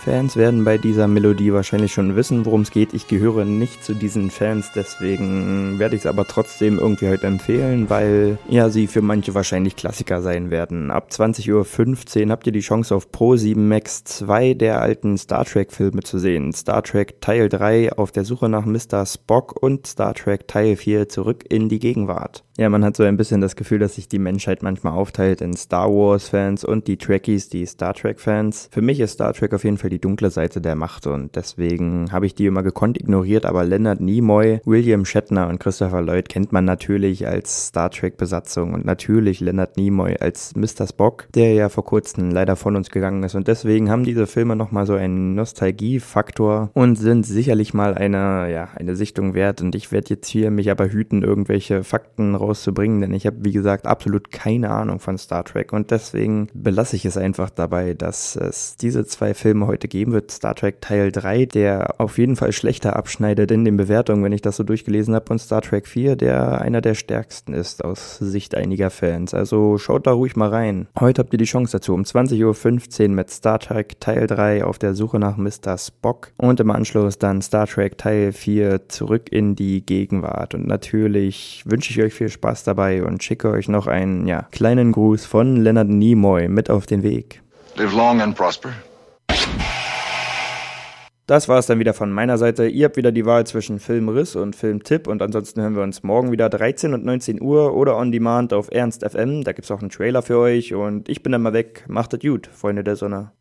Fans werden bei dieser Melodie wahrscheinlich schon wissen, worum es geht. Ich gehöre nicht zu diesen Fans, deswegen werde ich es aber trotzdem irgendwie heute empfehlen, weil ja sie für manche wahrscheinlich Klassiker sein werden. Ab 20.15 Uhr habt ihr die Chance auf Pro 7 Max 2 der alten Star Trek Filme zu sehen. Star Trek Teil 3 auf der Suche nach Mr. Spock und Star Trek Teil 4 zurück in die Gegenwart. Ja, man hat so ein bisschen das Gefühl, dass sich die Menschheit manchmal aufteilt in Star Wars Fans und die Trekkies, die Star Trek Fans. Für mich ist Star Trek auf jeden Fall die dunkle Seite der Macht und deswegen habe ich die immer gekonnt ignoriert, aber Leonard Nimoy, William Shatner und Christopher Lloyd kennt man natürlich als Star Trek Besatzung und natürlich Leonard Nimoy als Mr. Spock, der ja vor kurzem leider von uns gegangen ist und deswegen haben diese Filme nochmal so einen Nostalgiefaktor und sind sicherlich mal eine, ja, eine Sichtung wert und ich werde jetzt hier mich aber hüten, irgendwelche Fakten raus rauszubringen, denn ich habe, wie gesagt, absolut keine Ahnung von Star Trek und deswegen belasse ich es einfach dabei, dass es diese zwei Filme heute geben wird. Star Trek Teil 3, der auf jeden Fall schlechter abschneidet in den Bewertungen, wenn ich das so durchgelesen habe, und Star Trek 4, der einer der stärksten ist aus Sicht einiger Fans. Also schaut da ruhig mal rein. Heute habt ihr die Chance dazu um 20.15 Uhr mit Star Trek Teil 3 auf der Suche nach Mr. Spock und im Anschluss dann Star Trek Teil 4 zurück in die Gegenwart. Und natürlich wünsche ich euch viel Spaß Spaß dabei und schicke euch noch einen ja, kleinen Gruß von Leonard Nimoy mit auf den Weg. Live long and prosper. Das war es dann wieder von meiner Seite. Ihr habt wieder die Wahl zwischen Filmriss und Filmtipp und ansonsten hören wir uns morgen wieder 13 und 19 Uhr oder on demand auf Ernst FM. Da gibt es auch einen Trailer für euch und ich bin dann mal weg. Macht es gut, Freunde der Sonne.